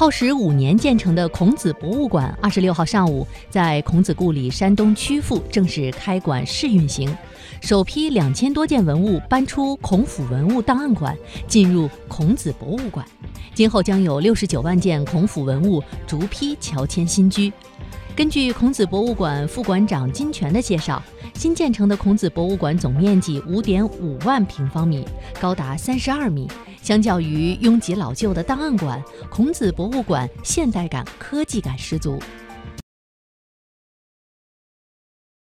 耗时五年建成的孔子博物馆，二十六号上午在孔子故里山东曲阜正式开馆试运行，首批两千多件文物搬出孔府文物档案馆，进入孔子博物馆。今后将有六十九万件孔府文物逐批乔迁新居。根据孔子博物馆副馆长金泉的介绍，新建成的孔子博物馆总面积五点五万平方米，高达三十二米。相较于拥挤老旧的档案馆，孔子博物馆现代感、科技感十足。